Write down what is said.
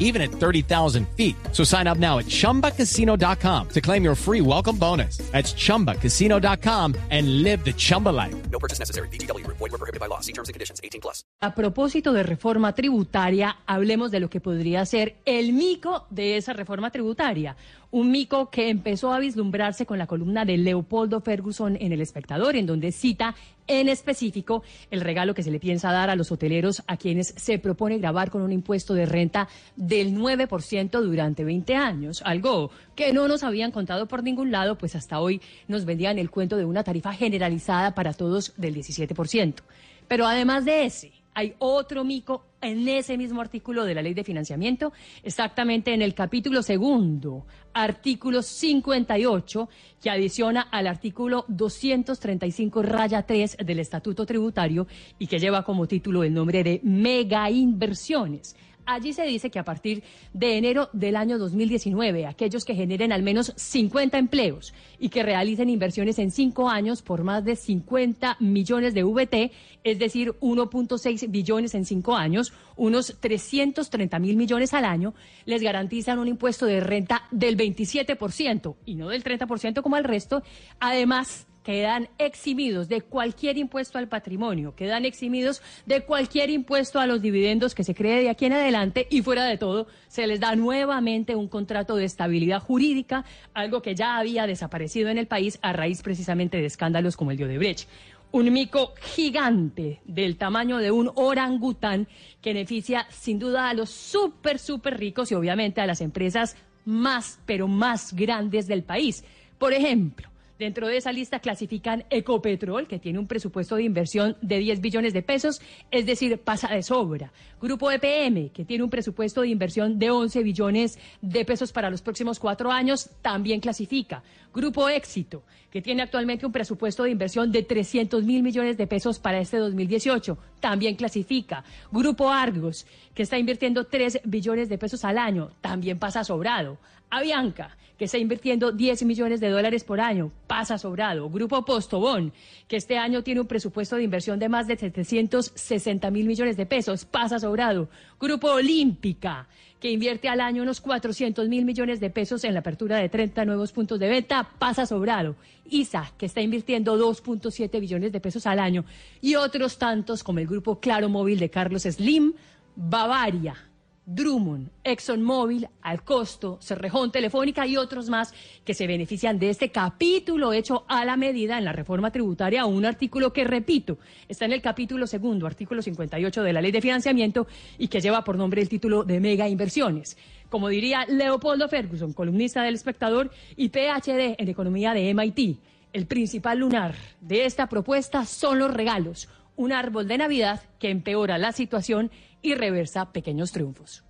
even at 30,000 feet. So sign up now at chumbacasino.com to claim your free welcome bonus. That's chumbacasino.com and live the Chumba life. No purchase necessary. BGW. Void were prohibited by law. See terms and conditions. 18 plus. A propósito de reforma tributaria, hablemos de lo que podría ser el mico de esa reforma tributaria. Un mico que empezó a vislumbrarse con la columna de Leopoldo Ferguson en El Espectador, en donde cita en específico el regalo que se le piensa dar a los hoteleros a quienes se propone grabar con un impuesto de renta del 9% durante 20 años. Algo que no nos habían contado por ningún lado, pues hasta hoy nos vendían el cuento de una tarifa generalizada para todos del 17%. Pero además de ese, hay otro mico en ese mismo artículo de la ley de financiamiento, exactamente en el capítulo segundo, artículo 58, que adiciona al artículo 235 raya 3 del Estatuto Tributario y que lleva como título el nombre de mega inversiones. Allí se dice que a partir de enero del año 2019, aquellos que generen al menos 50 empleos y que realicen inversiones en cinco años por más de 50 millones de VT, es decir, 1.6 billones en cinco años, unos 330 mil millones al año, les garantizan un impuesto de renta del 27% y no del 30% como el resto. Además, quedan eximidos de cualquier impuesto al patrimonio, quedan eximidos de cualquier impuesto a los dividendos que se cree de aquí en adelante y fuera de todo se les da nuevamente un contrato de estabilidad jurídica, algo que ya había desaparecido en el país a raíz precisamente de escándalos como el de Odebrecht. Un mico gigante del tamaño de un orangután que beneficia sin duda a los súper, súper ricos y obviamente a las empresas más, pero más grandes del país. Por ejemplo, Dentro de esa lista clasifican Ecopetrol, que tiene un presupuesto de inversión de 10 billones de pesos, es decir, pasa de sobra. Grupo EPM, que tiene un presupuesto de inversión de 11 billones de pesos para los próximos cuatro años, también clasifica. Grupo Éxito, que tiene actualmente un presupuesto de inversión de 300 mil millones de pesos para este 2018, también clasifica. Grupo Argos, que está invirtiendo 3 billones de pesos al año, también pasa sobrado. Avianca, que está invirtiendo 10 millones de dólares por año, pasa sobrado. Grupo Postobón, que este año tiene un presupuesto de inversión de más de 760 mil millones de pesos, pasa sobrado. Grupo Olímpica, que invierte al año unos 400 mil millones de pesos en la apertura de 30 nuevos puntos de venta, pasa sobrado. ISA, que está invirtiendo 2.7 billones de pesos al año. Y otros tantos como el grupo Claro Móvil de Carlos Slim, Bavaria, Drummond, ExxonMobil, Alcosto, Cerrejón Telefónica y otros más que se benefician de este capítulo hecho a la medida en la reforma tributaria, un artículo que, repito, está en el capítulo segundo, artículo 58 de la Ley de Financiamiento y que lleva por nombre el título de Mega Inversiones. Como diría Leopoldo Ferguson, columnista del Espectador y PhD en Economía de MIT, el principal lunar de esta propuesta son los regalos, un árbol de Navidad que empeora la situación y reversa pequeños triunfos.